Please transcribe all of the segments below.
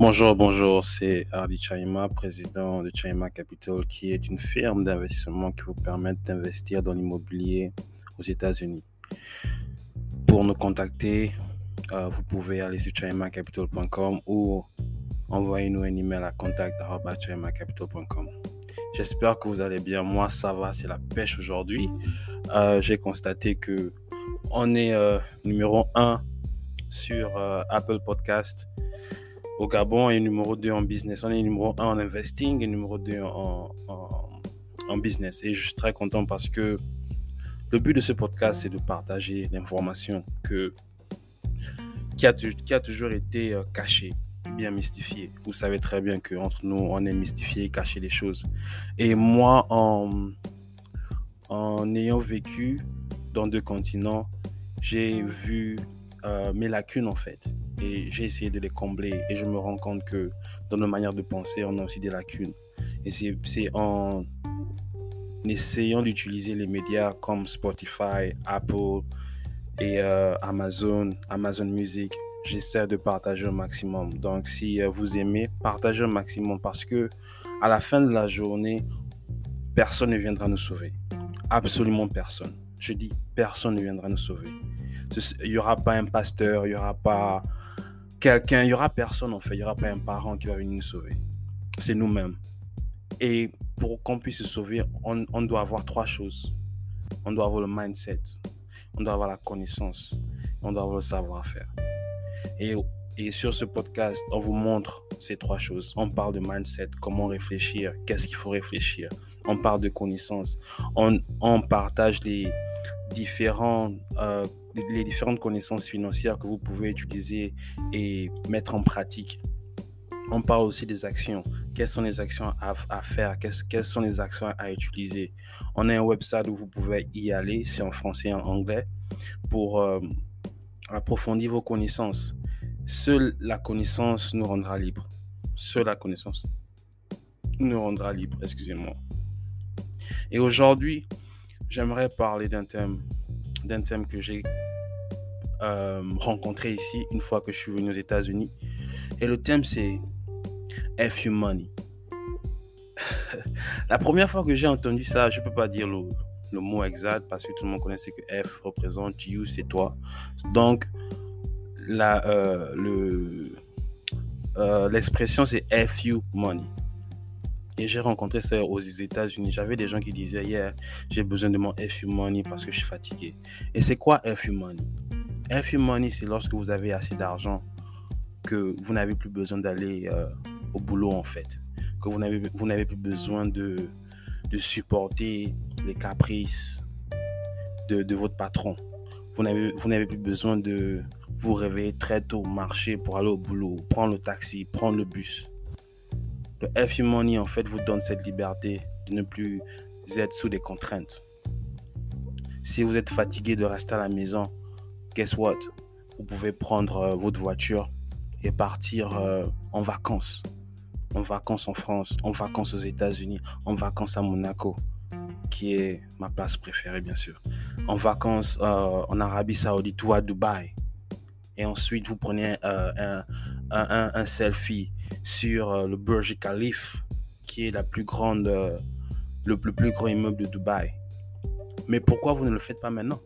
Bonjour, bonjour, c'est Hardy Chaima, président de Chaima Capital, qui est une firme d'investissement qui vous permet d'investir dans l'immobilier aux États-Unis. Pour nous contacter, euh, vous pouvez aller sur chaimacapital.com ou envoyer-nous un email à contact.chaimacapital.com. J'espère que vous allez bien. Moi, ça va, c'est la pêche aujourd'hui. Euh, j'ai constaté que on est euh, numéro 1 sur Apple Podcast au Gabon et numéro 2 en business. On est numéro 1 en investing et numéro 2 en, en, business. Et je suis très content parce que le but de ce podcast, c'est de partager l'information que, qui, a, qui a toujours été euh, cachée, bien mystifiée. Vous savez très bien qu'entre nous, on est mystifié, caché les choses. Et moi, en, en ayant vécu dans deux continents, j'ai vu euh, mes lacunes en fait et j'ai essayé de les combler et je me rends compte que dans nos manières de penser, on a aussi des lacunes. Et c'est en essayant d'utiliser les médias comme Spotify, Apple et euh, Amazon, Amazon Music, j'essaie de partager au maximum. Donc si euh, vous aimez, partagez au maximum parce que à la fin de la journée, personne ne viendra nous sauver. Absolument personne. Je dis personne ne viendra nous sauver. Il n'y aura pas un pasteur, il n'y aura pas quelqu'un, il n'y aura personne en fait, il n'y aura pas un parent qui va venir nous sauver. C'est nous-mêmes. Et pour qu'on puisse se sauver, on, doit avoir trois choses. On doit avoir le mindset, on doit avoir la connaissance, on doit avoir le savoir-faire. Et, et sur ce podcast, on vous montre ces trois choses. On parle de mindset, comment réfléchir, qu'est-ce qu'il faut réfléchir. On parle de connaissance. On, on partage les euh, les différentes connaissances financières que vous pouvez utiliser et mettre en pratique. On parle aussi des actions. Quelles sont les actions à, faire? Quelles sont les actions à utiliser? On a un website où vous pouvez y aller, c'est en français et en anglais, pour euh, approfondir vos connaissances. Seule la connaissance nous rendra libre. Seule la connaissance nous rendra libre, excusez-moi. Et aujourd'hui, j'aimerais parler d'un thème d'un thème que j'ai euh, rencontré ici une fois que je suis venu aux États-Unis. Et le thème, c'est FU Money. la première fois que j'ai entendu ça, je ne peux pas dire le, le, mot exact parce que tout le monde connaissait que F représente You, c'est toi. Donc, euh, le, euh, l'expression, c'est FU Money. Et j'ai rencontré ça aux États-Unis. J'avais des gens qui disaient, yeah, j'ai besoin de mon FU Money parce que je suis fatigué. Et c'est quoi FU Money FU Money, c'est lorsque vous avez assez d'argent que vous n'avez plus besoin d'aller euh, au boulot en fait. Que vous n'avez, vous n'avez plus besoin de, de supporter les caprices de, de votre patron. Vous n'avez, vous n'avez plus besoin de vous réveiller très tôt, marcher pour aller au boulot, prendre le taxi, prendre le bus. Le FU Money, en fait, vous donne cette liberté de ne plus être sous des contraintes. Si vous êtes fatigué de rester à la maison, guess what? Vous pouvez prendre euh, votre voiture et partir euh, en vacances. En vacances en France, en vacances aux États-Unis, en vacances à Monaco, qui est ma place préférée, bien sûr. En vacances euh, en Arabie Saoudite ou à Dubaï. Et ensuite, vous prenez un, un, selfie sur euh, le Burj Khalifa, qui est la plus grande, euh, le, plus, grand immeuble de Dubaï. Mais pourquoi vous ne le faites pas maintenant?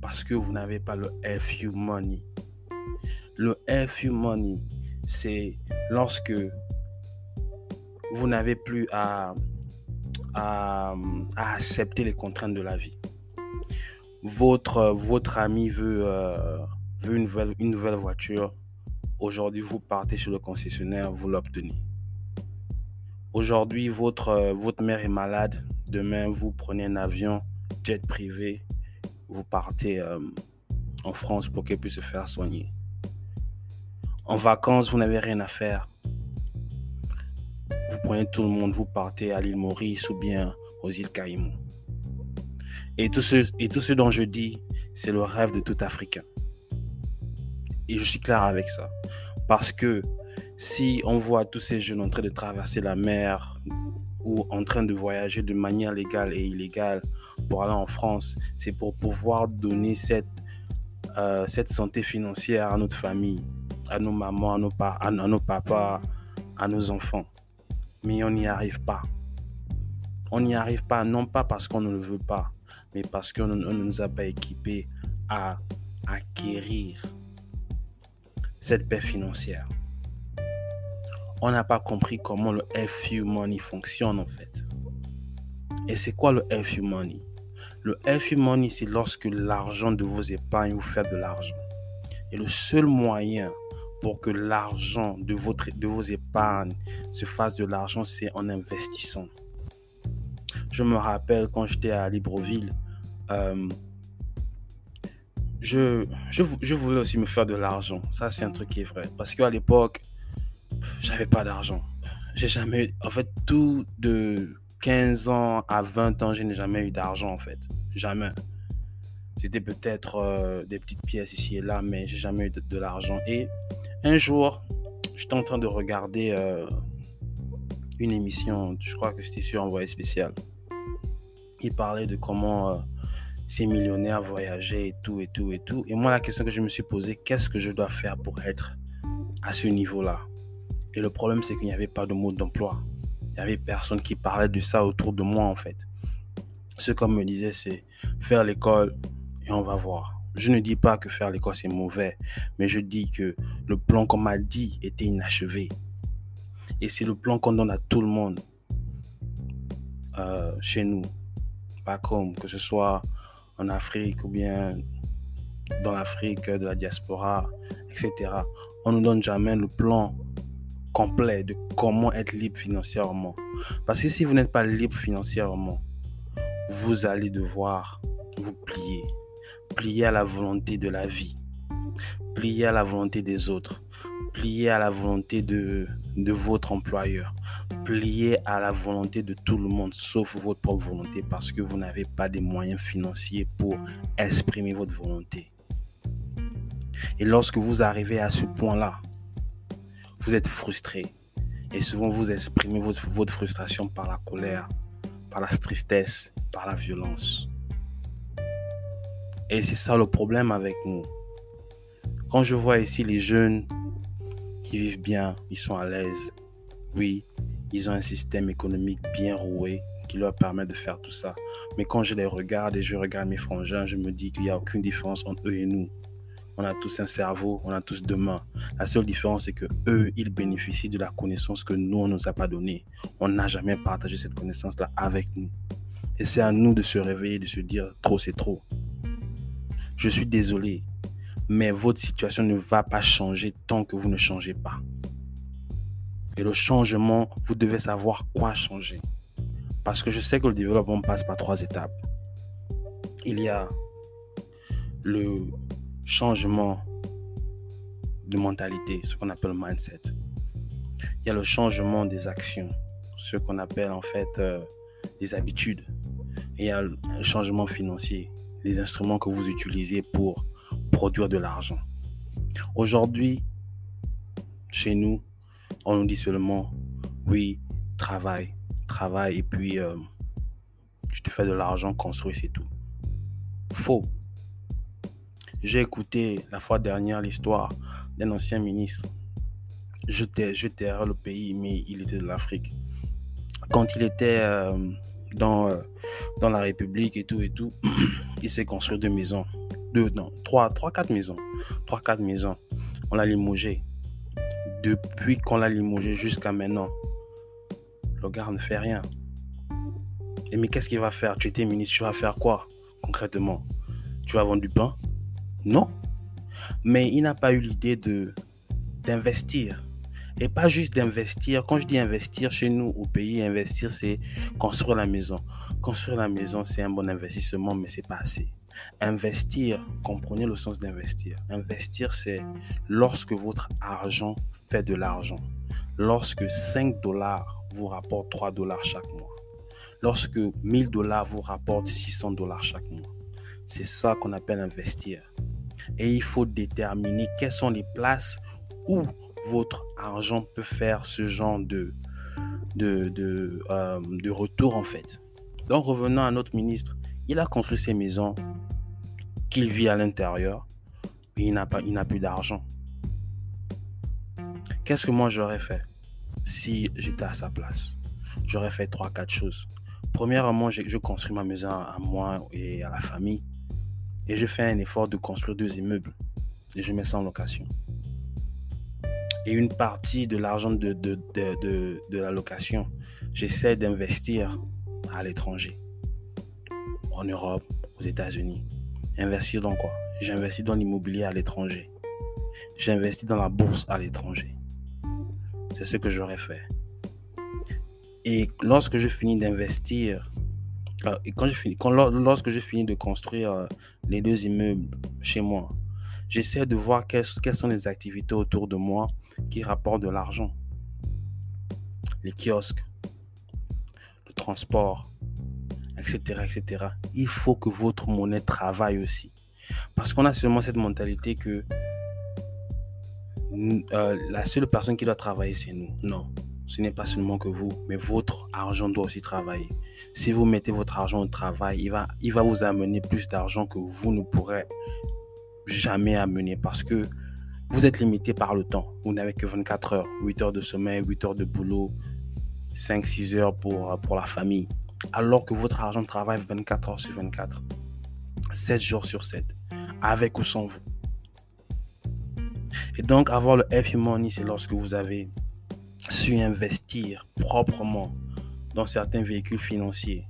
Parce que vous n'avez pas le FU Money. Le FU Money, c'est lorsque vous n'avez plus à, à, accepter les contraintes de la vie. Votre, votre ami veut, euh, veut une, nouvelle, une nouvelle voiture, Aujourd'hui, vous partez sur le concessionnaire, vous l'obtenez. Aujourd'hui, votre, euh, votre mère est malade. Demain, vous prenez un avion, jet privé, vous partez euh, en France pour qu'elle puisse se faire soigner. En vacances, vous n'avez rien à faire. Vous prenez tout le monde, vous partez à l'île Maurice ou bien aux îles Caïmans. Et tout ce, et tout ce dont je dis, c'est le rêve de tout Africain. Et je suis clair avec ça. Parce que si on voit tous ces jeunes en train de traverser la mer ou en train de voyager de manière légale et illégale pour aller en France, c'est pour pouvoir donner cette, euh, cette santé financière à notre famille. à nos mamans, à nos, à nos papas, à nos enfants. Mais on n'y arrive pas. On n'y arrive pas, non pas parce qu'on ne le veut pas, mais parce qu'on ne nous a pas équipés à acquérir cette paix financière. On n'a pas compris comment le FU Money fonctionne en fait. Et c'est quoi le FU Money? Le FU Money, c'est lorsque l'argent de vos épargnes vous fait de l'argent. Et le seul moyen pour que l'argent de, de vos épargnes se fasse de l'argent, c'est en investissant. Je me rappelle quand j'étais à Libreville, euh, je, je, voulais aussi me faire de l'argent. Ça, c'est un truc qui est vrai. Parce qu'à l'époque, j'avais pas d'argent. J'ai jamais, en fait, tout de 15 ans à 20 ans, je n'ai jamais eu d'argent, en fait. Jamais. C'était peut-être euh, des petites pièces ici et là, mais j'ai jamais eu de, l'argent. Et un jour, j'étais en train de regarder euh, une émission, je crois que c'était sur Envoyé spécial. Il parlait de comment euh, ces millionnaires voyageaient et tout, et tout, et tout. Et moi, la question que je me suis posée, qu'est-ce que je dois faire pour être à ce niveau-là? Et le problème, c'est qu'il n'y avait pas de mode d'emploi. Il n'y avait personne qui parlait de ça autour de moi, en fait. Ce qu'on me disait, c'est faire l'école et on va voir. Je ne dis pas que faire l'école, c'est mauvais, mais je dis que le plan qu'on m'a dit était inachevé. Et c'est le plan qu'on donne à tout le monde euh, chez nous. Pas comme que ce soit en Afrique ou bien dans l'Afrique de la diaspora, etc. On ne donne jamais le plan complet de comment être libre financièrement. Parce que si vous n'êtes pas libre financièrement, vous allez devoir vous plier. Plier à la volonté de la vie. Plier à la volonté des autres. Plier à la volonté de, de votre employeur. Plier à la volonté de tout le monde, sauf votre propre volonté, parce que vous n'avez pas des moyens financiers pour exprimer votre volonté. Et lorsque vous arrivez à ce point-là, vous êtes frustré. Et souvent, vous exprimez votre, votre frustration par la colère, par la tristesse, par la violence. Et c'est ça le problème avec nous. Quand je vois ici les jeunes qui vivent bien, ils sont à l'aise. Oui, ils ont un système économique bien roué qui leur permet de faire tout ça. Mais quand je les regarde et je regarde mes frangins, je me dis qu'il n'y a aucune différence entre eux et nous. On a tous un cerveau, on a tous deux mains. La seule différence, c'est que eux, ils bénéficient de la connaissance que nous, on ne nous a pas donnée. On n'a jamais partagé cette connaissance-là avec nous. Et c'est à nous de se réveiller, de se dire, trop, c'est trop. Je suis désolé, mais votre situation ne va pas changer tant que vous ne changez pas. Et le changement, vous devez savoir quoi changer. Parce que je sais que le développement passe par trois étapes. Il y a le changement de mentalité, ce qu'on appelle mindset. Il y a le changement des actions, ce qu'on appelle en fait euh, des habitudes. Il y a le changement financier, les instruments que vous utilisez pour produire de l'argent. Aujourd'hui, chez nous, on nous dit seulement, oui, travaille, travaille, et puis euh, je te fais de l'argent, construis, c'est tout. Faux. J'ai écouté la fois dernière l'histoire d'un ancien ministre. Je terre le pays, mais il était de l'Afrique. Quand il était euh, dans, euh, dans la République et tout et tout, il s'est construit deux maisons. Non, trois, trois, quatre maisons. Trois, quatre maisons. On l'a limogé depuis qu'on l'a limogé jusqu'à maintenant, le gars ne fait rien. Et mais qu'est-ce qu'il va faire? Tu étais ministre, tu vas faire quoi concrètement? Tu vas vendre du pain? Non. Mais il n'a pas eu l'idée d'investir. Et pas juste d'investir. Quand je dis investir chez nous au pays, investir, c'est construire la maison. Construire la maison, c'est un bon investissement, mais c'est pas assez. Investir, comprenez le sens d'investir. Investir, c'est lorsque votre argent fait de l'argent. Lorsque 5 dollars vous rapportent 3 dollars chaque mois. Lorsque 1000 dollars vous rapportent 600 dollars chaque mois. C'est ça qu'on appelle investir. Et il faut déterminer quelles sont les places où votre argent peut faire ce genre de, de, euh, de retour en fait. Donc revenons à notre ministre. Il a construit ses maisons qu'il vit à l'intérieur, mais il n'a plus d'argent. Qu'est-ce que moi j'aurais fait si j'étais à sa place? J'aurais fait trois, quatre choses. Premièrement, je, je construis ma maison à moi et à la famille. Et je fais un effort de construire deux immeubles. Et je mets ça en location. Et une partie de l'argent de, la location, j'essaie d'investir à l'étranger. En Europe, aux États-Unis. Investir dans quoi? J'investis dans l'immobilier à l'étranger. J'investis dans la bourse à l'étranger. C'est ce que j'aurais fait. Et lorsque je finis d'investir, euh, et quand je finis, quand, lorsque je finis de construire euh, les deux immeubles chez moi, j'essaie de voir quelles, quelles sont les activités autour de moi qui rapportent de l'argent. Les kiosques, le transport, etc., etc. Il faut que votre monnaie travaille aussi. Parce qu'on a seulement cette mentalité que euh, la seule personne qui doit travailler, c'est nous. Non ce n'est pas seulement que vous, mais votre argent doit aussi travailler. Si vous mettez votre argent au travail, il va, il va vous amener plus d'argent que vous ne pourrez jamais amener parce que vous êtes limité par le temps. Vous n'avez que 24 heures, 8 heures de sommeil, 8 heures de boulot, 5-6 heures pour, pour la famille. Alors que votre argent travaille 24 heures sur 24, 7 jours sur 7, avec ou sans vous. Et donc, avoir le F Money, c'est lorsque vous avez su investir proprement dans certains véhicules financiers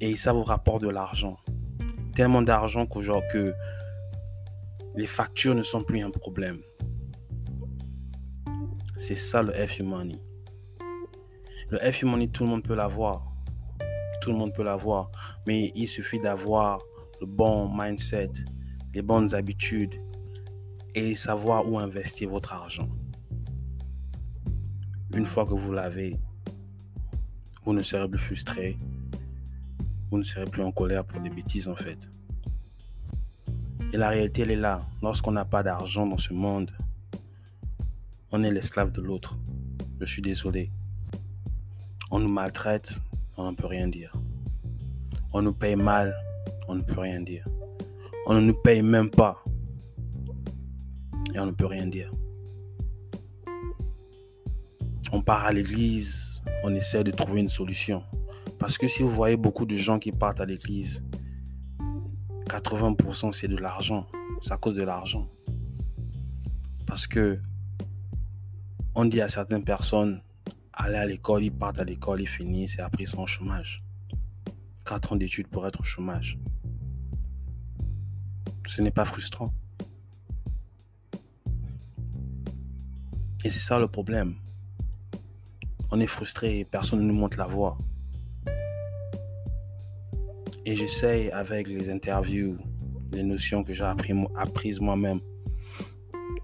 et ça vous rapporte de l'argent. Tellement d'argent qu'aujourd'hui que les factures ne sont plus un problème. C'est ça le f Money. Le f Money, tout le monde peut l'avoir. Tout le monde peut l'avoir. Mais il suffit d'avoir le bon mindset, les bonnes habitudes et savoir où investir votre argent. Une fois que vous l'avez, vous ne serez plus frustré. Vous ne serez plus en colère pour des bêtises en fait. Et la réalité, elle est là. Lorsqu'on n'a pas d'argent dans ce monde, on est l'esclave de l'autre. Je suis désolé. On nous maltraite, on ne peut rien dire. On nous paye mal, on ne peut rien dire. On ne nous paye même pas. Et on ne peut rien dire on part à l'église, on essaie de trouver une solution. Parce que si vous voyez beaucoup de gens qui partent à l'église, 80% c'est de l'argent. C'est à cause de l'argent. Parce que on dit à certaines personnes, aller à l'école, ils partent à l'école, ils finissent et après ils sont au chômage. 4 ans d'études pour être au chômage. Ce n'est pas frustrant. Et c'est ça le problème on est frustré et personne ne nous montre la voie. Et j'essaye avec les interviews, les notions que j'ai apprises moi-même,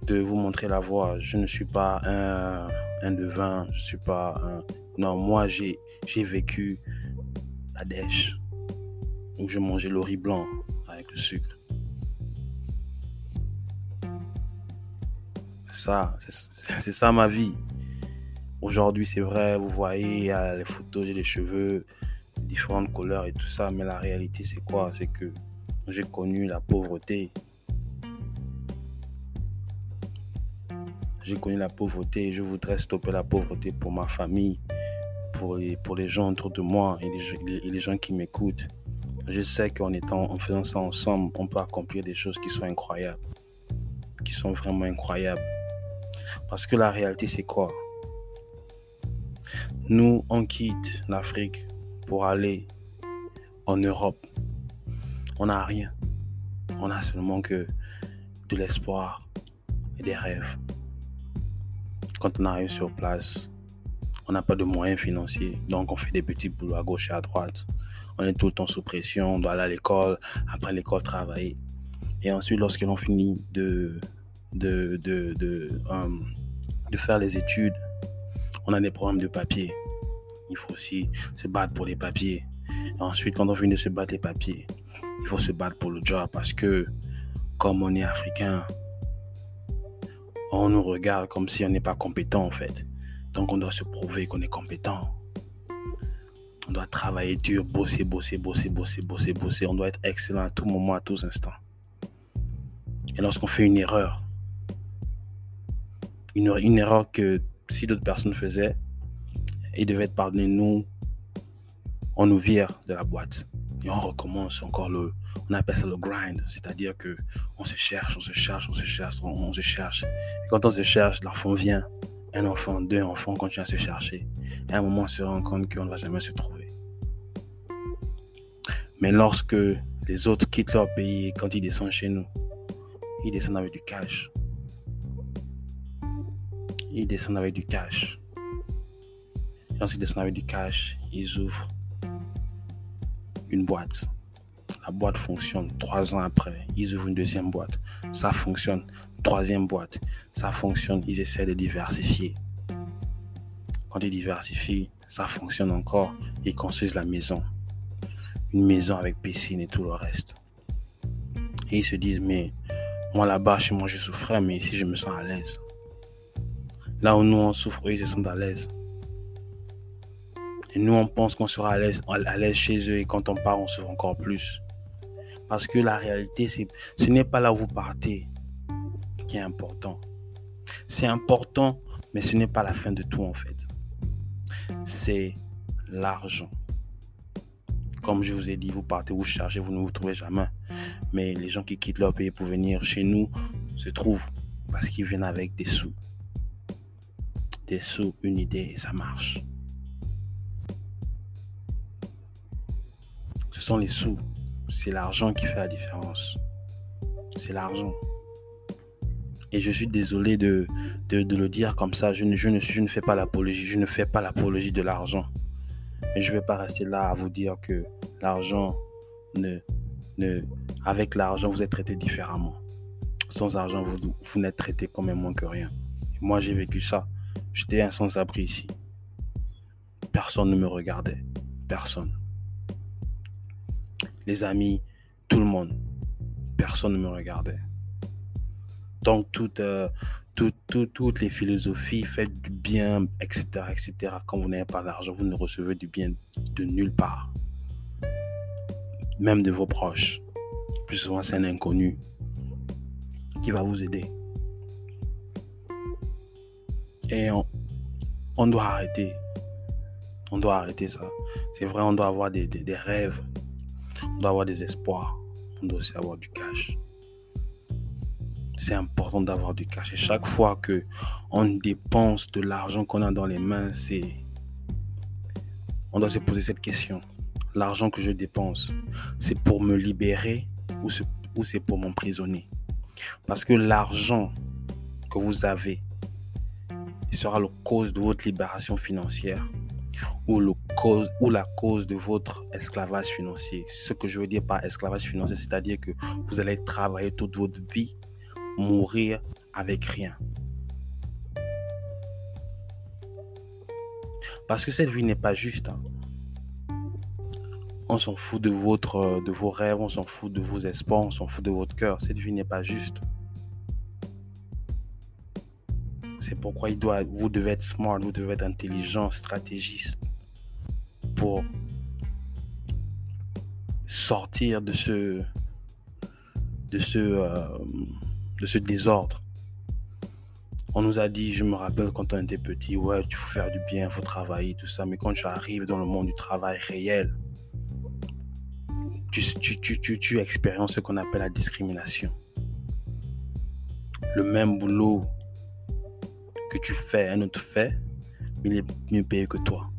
de vous montrer la voie. Je ne suis pas un, un devin, je suis pas un... Non, moi j'ai vécu la dèche, où je mangeais le riz blanc avec le sucre. Ça, c'est ça ma vie. Aujourd'hui, c'est vrai, vous voyez, les photos, j'ai les cheveux, différentes couleurs et tout ça, mais la réalité, c'est quoi? C'est que j'ai connu la pauvreté. J'ai connu la pauvreté et je voudrais stopper la pauvreté pour ma famille, pour les, gens autour de moi et les, et les gens qui m'écoutent. Je sais qu'en étant, en faisant ça ensemble, on peut accomplir des choses qui sont incroyables, qui sont vraiment incroyables. Parce que la réalité, c'est quoi? Nous, on quitte l'Afrique pour aller en Europe. On n'a rien. On a seulement que de l'espoir et des rêves. Quand on arrive sur place, on n'a pas de moyens financiers, donc on fait des petits boulots à gauche et à droite. On est tout le temps sous pression, on doit aller à l'école, après l'école travailler. Et ensuite, lorsque l'on finit de, de, de, de, euh, de faire les études, on a des problèmes de papier. Il faut aussi se battre pour les papiers. ensuite, quand on finit de se battre les papiers, il faut se battre pour le job parce que, comme on est africain, on nous regarde comme si on n'est pas compétent en fait. Donc on doit se prouver qu'on est compétent. On doit travailler dur, bosser, bosser, bosser, bosser, bosser, bosser. On doit être excellent à tout moment, à tous instants. Et lorsqu'on fait une erreur, une, erreur que si d'autres personnes faisaient, ils devaient être pardonnés. Nous, on nous vire de la boîte et on recommence encore le, on appelle ça le grind, c'est-à-dire que on se cherche, on se cherche, on se cherche, on, se cherche. Quand on se cherche, l'enfant vient, un enfant, deux enfants, on continue à se chercher. Et à un moment, on se rend compte qu'on ne va jamais se trouver. Mais lorsque les autres quittent leur pays, quand ils descendent chez nous, ils descendent avec du cash. Ils descendent avec du cash. Et lorsqu'ils descendent avec du cash, ils ouvrent une boîte. La boîte fonctionne. Trois ans après, ils ouvrent une deuxième boîte. Ça fonctionne. Troisième boîte. Ça fonctionne. Ils essaient de diversifier. Quand ils diversifient, ça fonctionne encore. Ils construisent la maison. Une maison avec piscine et tout le reste. Et ils se disent, mais moi là-bas, chez moi, je souffrais, mais ici, je me sens à l'aise. Là où nous, on souffre, ils se sentent à l'aise. Et nous, on pense qu'on sera à l'aise, à l'aise chez eux et quand on part, on souffre encore plus. Parce que la réalité, ce n'est pas là où vous partez qui est important. C'est important, mais ce n'est pas la fin de tout en fait. C'est l'argent. Comme je vous ai dit, vous partez, vous cherchez, vous ne vous trouvez jamais. Mais les gens qui quittent leur pays pour venir chez nous se trouvent parce qu'ils viennent avec des sous. Des sous, une idée et ça marche. Ce sont les sous. C'est l'argent qui fait la différence. C'est l'argent. Et je suis désolé de, de, le dire comme ça. Je ne, je fais pas l'apologie. Je ne fais pas l'apologie de l'argent. Mais je ne vais pas rester là à vous dire que l'argent ne, ne. Avec l'argent, vous êtes traité différemment. Sans argent, vous, vous n'êtes traité comme un moins que rien. moi, j'ai vécu ça. J'étais un sans-abri ici. Personne ne me regardait. Personne les amis, tout le monde. Personne ne me regardait. Donc, toutes, euh, les philosophies, faites du bien, etc., etc. Quand vous n'avez pas d'argent, vous ne recevez du bien de nulle part. Même de vos proches. Plus souvent, c'est un inconnu qui va vous aider. Et on, doit arrêter. On doit arrêter ça. C'est vrai, on doit avoir des rêves. On doit avoir des espoirs. On doit aussi avoir du cash. C'est important d'avoir du cash. Et chaque fois que on dépense de l'argent qu'on a dans les mains, c'est on doit se poser cette question. L'argent que je dépense, c'est pour me libérer ou c'est pour m'emprisonner? Parce que l'argent que vous avez sera la cause de votre libération financière ou, la cause de votre esclavage financier. Ce que je veux dire par esclavage financier, c'est-à-dire que vous allez travailler toute votre vie, mourir avec rien. Parce que cette vie n'est pas juste. Hein. On s'en fout de, votre, de vos rêves, on s'en fout de vos espoirs, on s'en fout de votre cœur. Cette vie n'est pas juste. C'est pourquoi il doit, vous devez être smart, vous devez être intelligent, stratégiste pour sortir de ce, de ce, euh, de ce désordre. On nous a dit, je me rappelle quand on était petit, ouais, il faut faire du bien, faut travailler, tout ça. Mais quand tu arrives dans le monde du travail réel, tu, tu, tu, tu expériences ce qu'on appelle la discrimination. Le même boulot que tu fais, un autre fait, il est mieux payé que toi.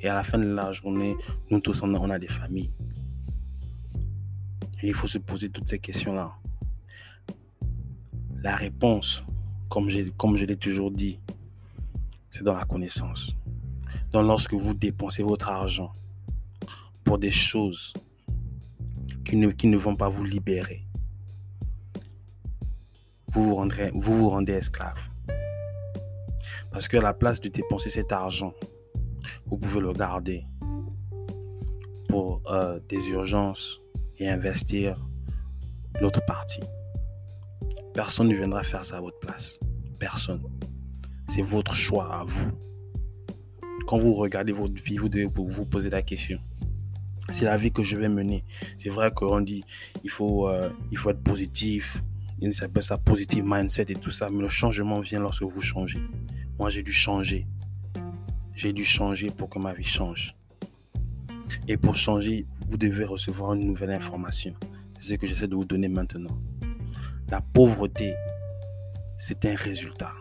Et à la fin de la journée, nous tous, on a, des familles. Il faut se poser toutes ces questions-là. La réponse, comme, comme je l'ai toujours dit, c'est dans la connaissance. Donc lorsque vous dépensez votre argent pour des choses qui ne, qui ne vont pas vous libérer, vous vous, rendrez, vous vous rendez esclave. Parce que à la place de dépenser cet argent, vous pouvez le garder pour euh, des urgences et investir l'autre partie. Personne ne viendra faire ça à votre place. Personne. C'est votre choix à vous. Quand vous regardez votre vie, vous devez vous poser la question. C'est la vie que je vais mener. C'est vrai qu'on dit il faut, euh, il faut être positif, Ils appellent ça positive mindset et tout ça. Mais le changement vient lorsque vous changez. Moi, j'ai dû changer. J'ai dû changer pour que ma vie change. Et pour changer, vous devez recevoir une nouvelle information. C'est ce que j'essaie de vous donner maintenant. La pauvreté, c'est un résultat.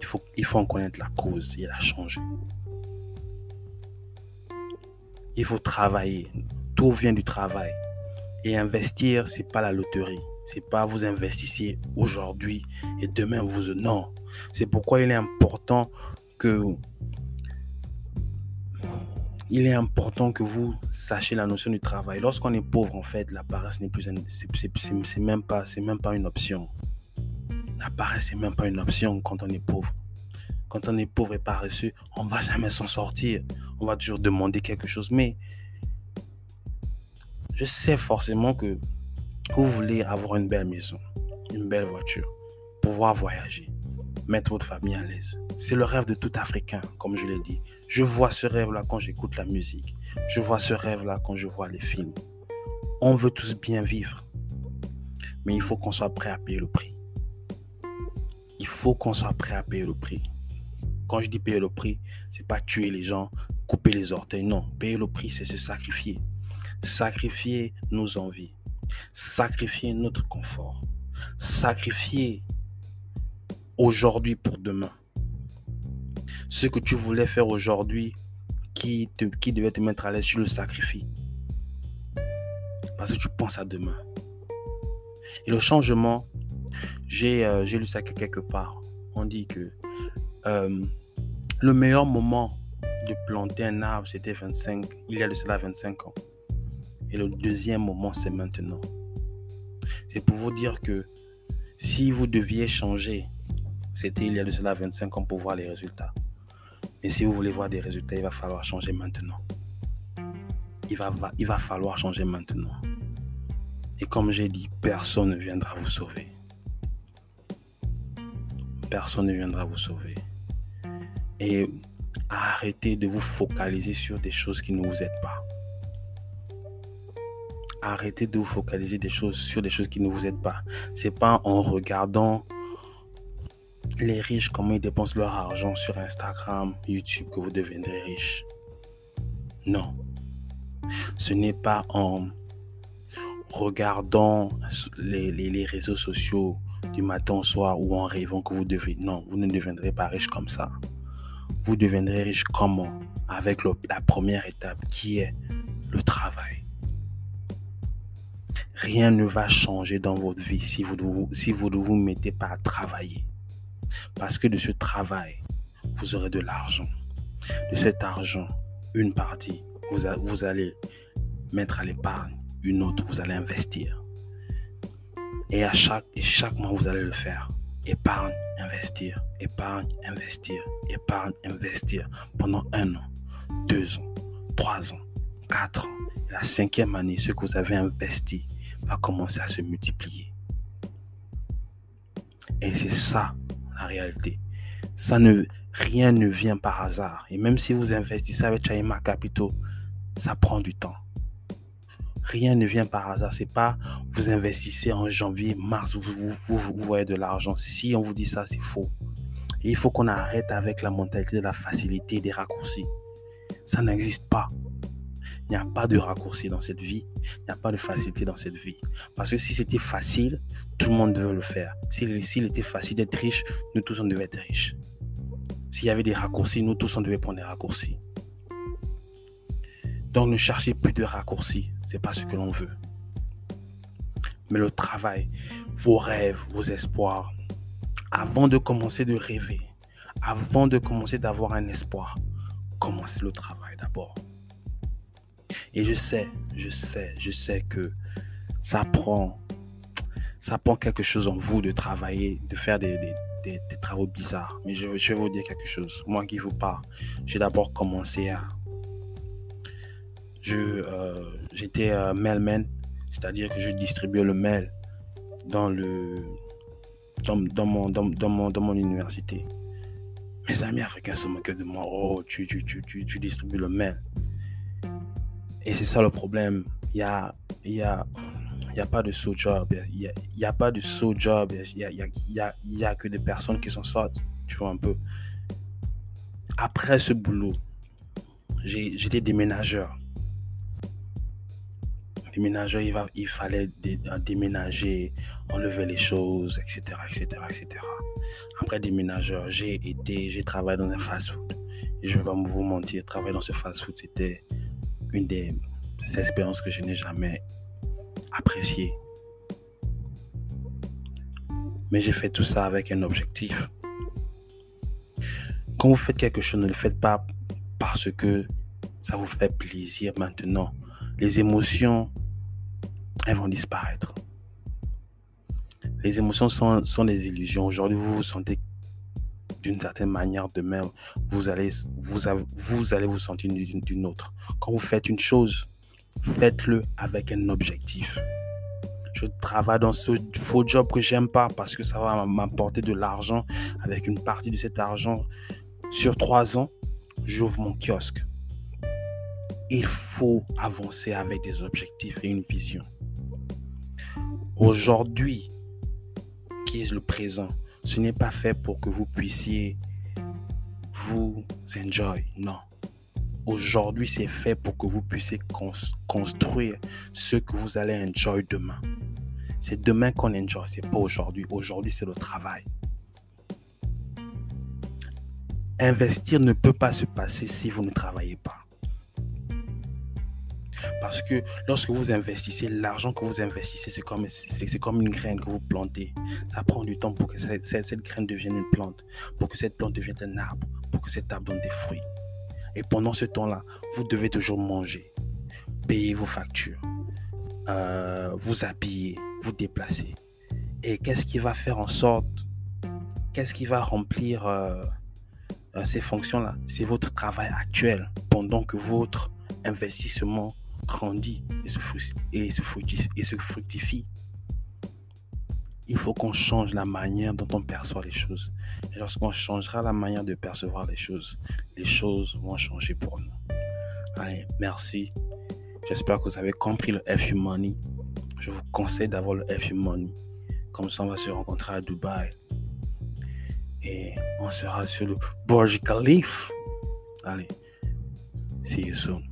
Il faut, il faut en connaître la cause et la changer. Il faut travailler. Tout vient du travail. Et investir, c'est pas la loterie. C'est pas vous investissez aujourd'hui et demain vous non. C'est pourquoi il est important que il est important que vous sachiez la notion du travail. Lorsqu'on est pauvre, en fait, la paresse n'est plus, c'est même pas, c'est même pas une option. La paresse, c'est même pas une option quand on est pauvre. Quand on est pauvre et paresseux, on va jamais s'en sortir. On va toujours demander quelque chose. Mais je sais forcément que vous voulez avoir une belle maison, une belle voiture, pouvoir voyager, mettre votre famille à l'aise. C'est le rêve de tout Africain, comme je l'ai dit. Je vois ce rêve-là quand j'écoute la musique. Je vois ce rêve-là quand je vois les films. On veut tous bien vivre. Mais il faut qu'on soit prêt à payer le prix. Il faut qu'on soit prêt à payer le prix. Quand je dis payer le prix, c'est pas tuer les gens, couper les orteils. Non, payer le prix, c'est se sacrifier. Sacrifier nos envies. Sacrifier notre confort. Sacrifier aujourd'hui pour demain. Ce que tu voulais faire aujourd'hui, qui, qui devait te mettre à l'aise, tu le sacrifies. Parce que tu penses à demain. Et le changement, j'ai euh, lu ça quelque part. On dit que euh, le meilleur moment de planter un arbre, c'était 25, il y a de cela 25 ans. Et le deuxième moment, c'est maintenant. C'est pour vous dire que si vous deviez changer, c'était il y a de cela 25 ans pour voir les résultats. Mais si vous voulez voir des résultats, il va falloir changer maintenant. Il va, il va falloir changer maintenant. Et comme j'ai dit, personne ne viendra vous sauver. Personne ne viendra vous sauver. Et arrêtez de vous focaliser sur des choses qui ne vous aident pas. Arrêtez de vous focaliser des choses sur des choses qui ne vous aident pas. C'est pas en regardant les riches comment ils dépensent leur argent sur Instagram, YouTube que vous deviendrez riche. Non. Ce n'est pas en regardant les, les, réseaux sociaux du matin au soir ou en rêvant que vous devez. Non, vous ne deviendrez pas riche comme ça. Vous deviendrez riche comment? Avec la première étape qui est le travail. Rien ne va changer dans votre vie si vous, ne vous mettez pas à travailler. Parce que de ce travail, vous aurez de l'argent. De cet argent, une partie, vous, vous allez mettre à l'épargne. Une autre, vous allez investir. Et à chaque, et chaque mois, vous allez le faire. Épargne, investir, épargne, investir, épargne, investir. Pendant un an, deux ans, trois ans, quatre ans. la cinquième année, ce que vous avez investi, va commencer à se multiplier. Et c'est ça la réalité. Rien ne vient par hasard. Et même si vous investissez avec Chaima Capital, ça prend du temps. Rien ne vient par hasard. C'est pas vous investissez en janvier, mars, vous, vous, vous voyez de l'argent. Si on vous dit ça, c'est faux. Il faut qu'on arrête avec la mentalité de la facilité des raccourcis. Ça n'existe pas. Il n'y a pas de raccourci dans cette vie. Il n'y a pas de facilité dans cette vie. Parce que si c'était facile, tout le monde devait le faire. S'il était facile d'être riche, nous tous on devait être riches. S'il y avait des raccourcis, nous tous on devait prendre des raccourcis. Donc ne cherchez plus de raccourcis. C'est pas ce que l'on veut. Mais le travail, vos rêves, vos espoirs, avant de commencer de rêver, avant de commencer d'avoir un espoir, commencez le travail d'abord. Et je sais, je sais, je sais que ça prend, ça prend quelque chose en vous de travailler, de faire des, des, des, travaux bizarres. Mais je, vais vous dire quelque chose. Moi qui vous parle, j'ai d'abord commencé à... Euh, j'étais euh, mailman, c'est-à-dire que je distribuais le mail dans le dans, dans, mon, dans, mon, dans mon université. Mes amis africains se moquaient de moi. Oh, tu, tu, tu, tu, tu distribues le mail. Et c'est ça le problème. Il y a, y a, n'y a pas de sous job. Il n'y a, pas de sous job. Il n'y a, y a, y a, que des personnes qui s'en sortent. Tu vois un peu. Après ce boulot, j'étais déménageur. Déménageur, il, va, il fallait déménager, enlever les choses, etc., etc., etc. Après déménageur, j'ai été, j'ai travaillé dans un fast-food. Je ne vais pas vous mentir, travailler dans ce fast-food, c'était une des expériences que je n'ai jamais appréciées. Mais j'ai fait tout ça avec un objectif. Quand vous faites quelque chose, ne le faites pas parce que ça vous fait plaisir maintenant. Les émotions, elles vont disparaître. Les émotions sont, sont des illusions. Aujourd'hui, vous vous sentez d'une certaine manière, demain, vous allez vous, vous, allez vous sentir d'une autre. Quand vous faites une chose, faites-le avec un objectif. Je travaille dans ce faux job que j'aime pas parce que ça va m'apporter de l'argent. Avec une partie de cet argent, sur trois ans, j'ouvre mon kiosque. Il faut avancer avec des objectifs et une vision. Aujourd'hui, qui est le présent, ce n'est pas fait pour que vous puissiez vous enjoy. Non. Aujourd'hui, c'est fait pour que vous puissiez construire ce que vous allez enjoy demain. C'est demain qu'on enjoy, c'est pas aujourd'hui. Aujourd'hui, c'est le travail. Investir ne peut pas se passer si vous ne travaillez pas. Parce que lorsque vous investissez, l'argent que vous investissez, c'est comme, c'est, comme une graine que vous plantez. Ça prend du temps pour que cette, cette, graine devienne une plante, pour que cette plante devienne un arbre, pour que cet arbre donne des fruits. Et pendant ce temps-là, vous devez toujours manger, payer vos factures, euh, vous habiller, vous déplacer. Et qu'est-ce qui va faire en sorte, qu'est-ce qui va remplir euh, euh, ces fonctions-là? C'est votre travail actuel, pendant que votre investissement grandit et se, fructifie. Il faut qu'on change la manière dont on perçoit les choses. Et lorsqu'on changera la manière de percevoir les choses, les choses vont changer pour nous. Allez, merci. J'espère que vous avez compris le FU Money. Je vous conseille d'avoir le FU Money. Comme ça, on va se rencontrer à Dubaï. Et on sera sur le Burj Khalifa. Allez, see you soon.